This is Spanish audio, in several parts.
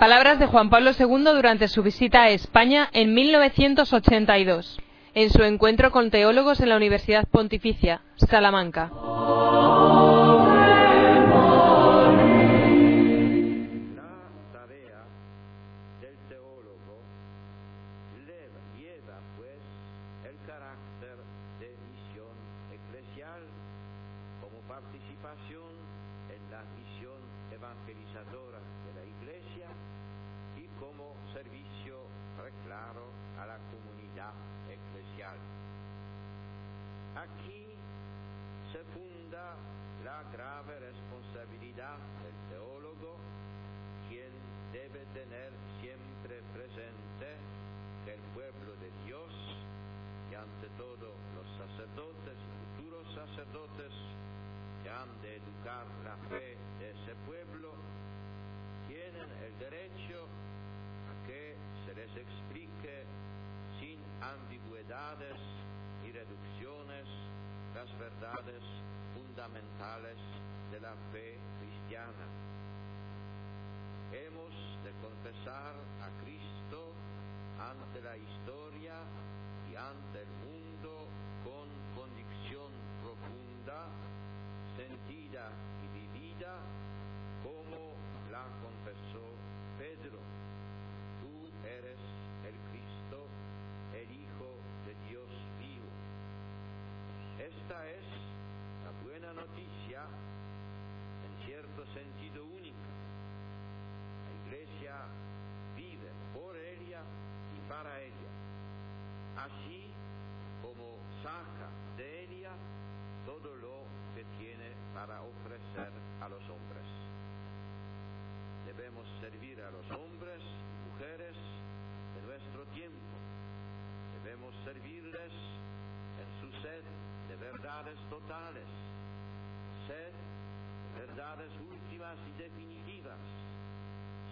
Palabras de Juan Pablo II durante su visita a España en 1982, en su encuentro con teólogos en la Universidad Pontificia, Salamanca. Han de educar la fe de ese pueblo, tienen el derecho a que se les explique sin ambigüedades y reducciones las verdades fundamentales de la fe cristiana. Hemos de confesar a Cristo ante la historia y ante el mundo con convicción profunda, sentida y vivida, como la confesó Pedro. Tú eres el Cristo, el Hijo de Dios vivo. Esta es la buena noticia en cierto sentido única. La Iglesia vive por ella y para ella, así como saca de ella todo lo para ofrecer a los hombres. Debemos servir a los hombres mujeres de nuestro tiempo. Debemos servirles en su sed de verdades totales, sed de verdades últimas y definitivas,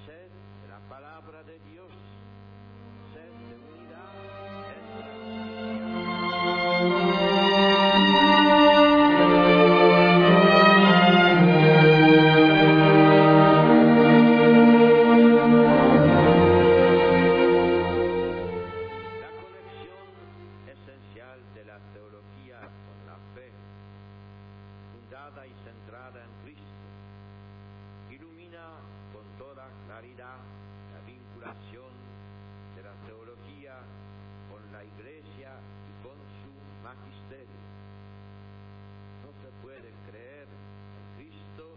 sed de la palabra de Dios, sed de unidad No se puede creer en Cristo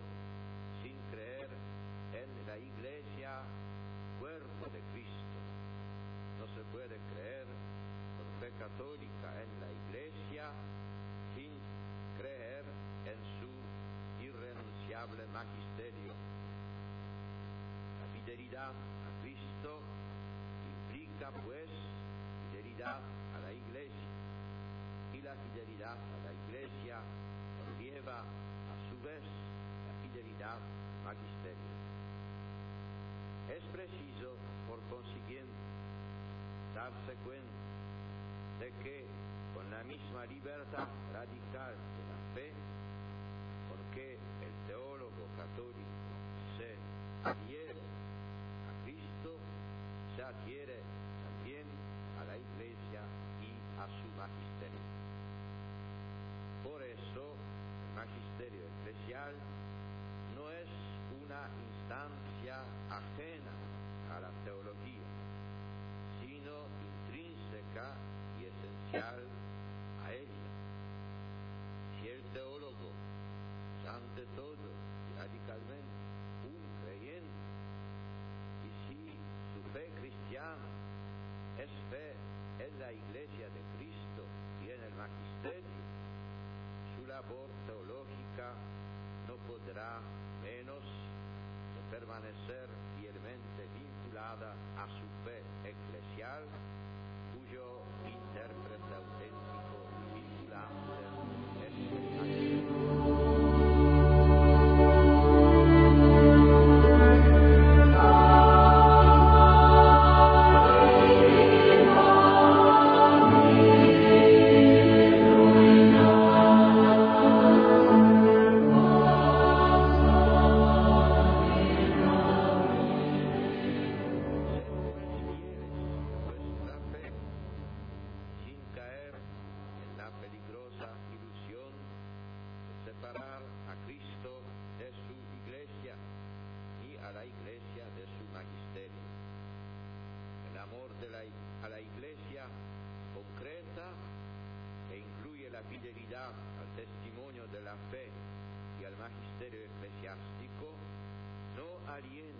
sin creer en la Iglesia, cuerpo de Cristo. No se puede creer por fe católica en la Iglesia sin creer en su irrenunciable magisterio. La fidelidad a Cristo implica pues fidelidad fidelidad a la Iglesia conlleva a su vez la fidelidad al magisterio. Es preciso, por consiguiente, darse cuenta de que con la misma libertad radical de la fe, porque el teólogo católico se adhiere a Cristo, se adhiere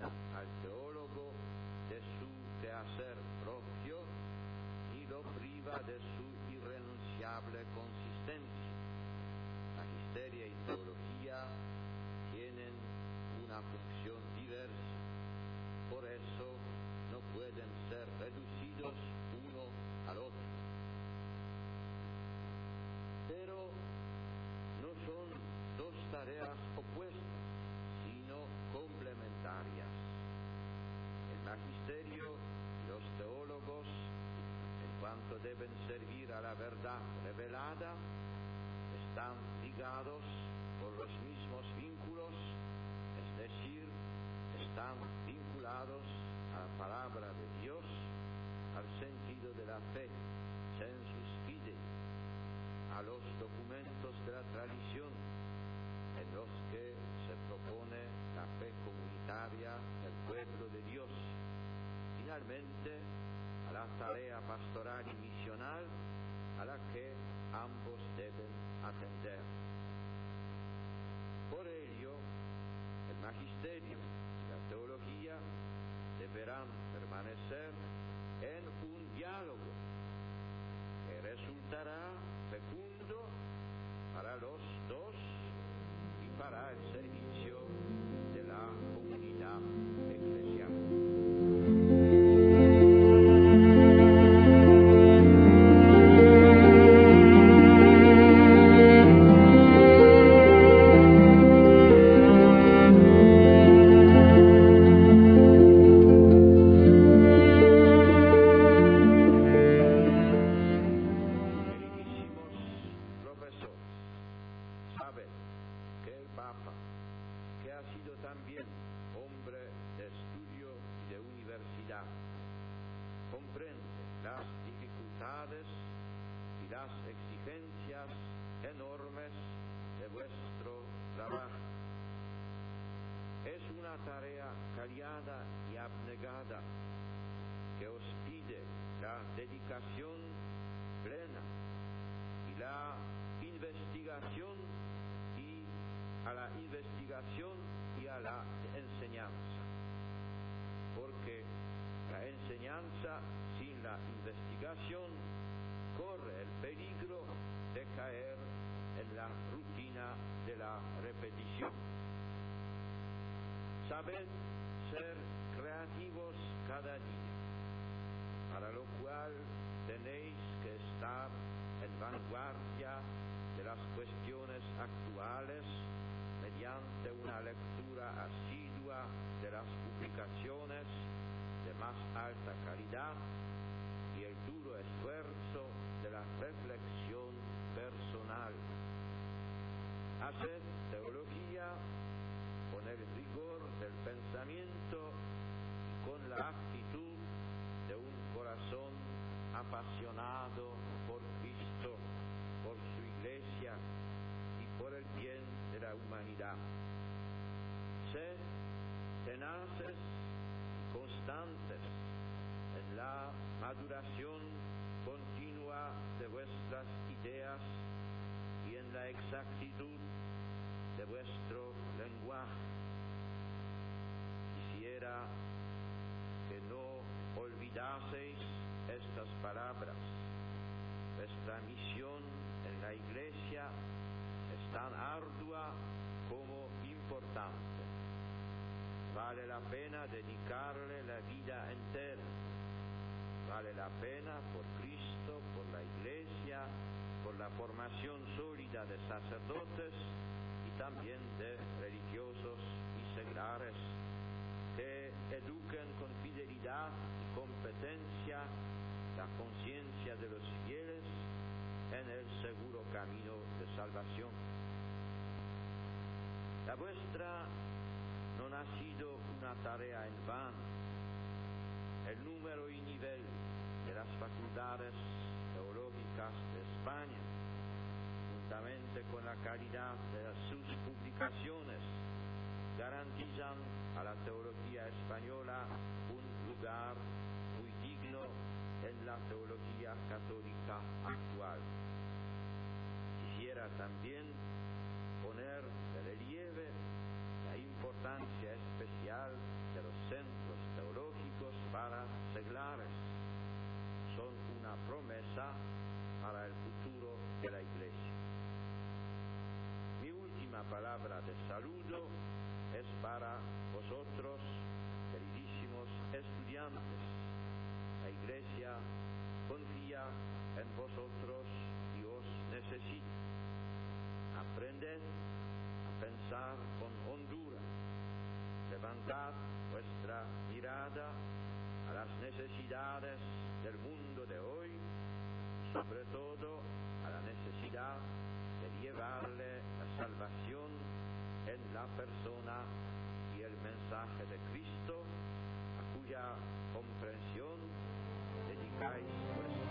al teólogo de su quehacer propio ni lo priva de su irrenunciable consistencia. Deben servir a la verdad revelada, están ligados por los mismos vínculos, es decir, están vinculados a la palabra de Dios, al sentido de la fe, sensus fide, a los documentos de la tradición en los que se propone la fe comunitaria del pueblo de Dios. Finalmente, la tarea pastoral y misional a la que ambos deben atender. Por ello, el magisterio tarea callada y abnegada que os pide la dedicación plena y la investigación y a la investigación y a la enseñanza. Porque la enseñanza sin la investigación corre el peligro de caer en la rutina de la repetición. Sabed ser creativos cada día, para lo cual tenéis que estar en vanguardia de las cuestiones actuales mediante una lectura asidua de las publicaciones de más alta calidad y el duro esfuerzo de la reflexión personal. Haced teología con el rigor del pensamiento con la actitud de un corazón apasionado por Cristo, por su iglesia y por el bien de la humanidad. Sed tenaces constantes en la maduración continua de vuestras ideas y en la exactitud de vuestro lenguaje. Quisiera que no olvidaseis estas palabras. Vuestra misión en la iglesia es tan ardua como importante. Vale la pena dedicarle la vida entera. Vale la pena por Cristo, por la iglesia, por la formación sólida de sacerdotes y también de religiosos y seglares eduquen con fidelidad y competencia la conciencia de los fieles en el seguro camino de salvación. La vuestra no ha sido una tarea en vano. El número y nivel de las facultades teológicas de España, juntamente con la calidad de sus publicaciones, garantizan a la teología española un lugar muy digno en la teología católica actual. Quisiera también poner de relieve la importancia especial de los centros teológicos para seglares. Son una promesa para el futuro de la Iglesia. Mi última palabra de saludo para vosotros, queridísimos estudiantes. La Iglesia confía en vosotros y os necesita. Aprended a pensar con hondura. Levantad vuestra mirada a las necesidades del mundo de hoy, sobre todo a la necesidad de llevarle la salvación en la persona y el mensaje de Cristo, a cuya comprensión dedicáis vuestra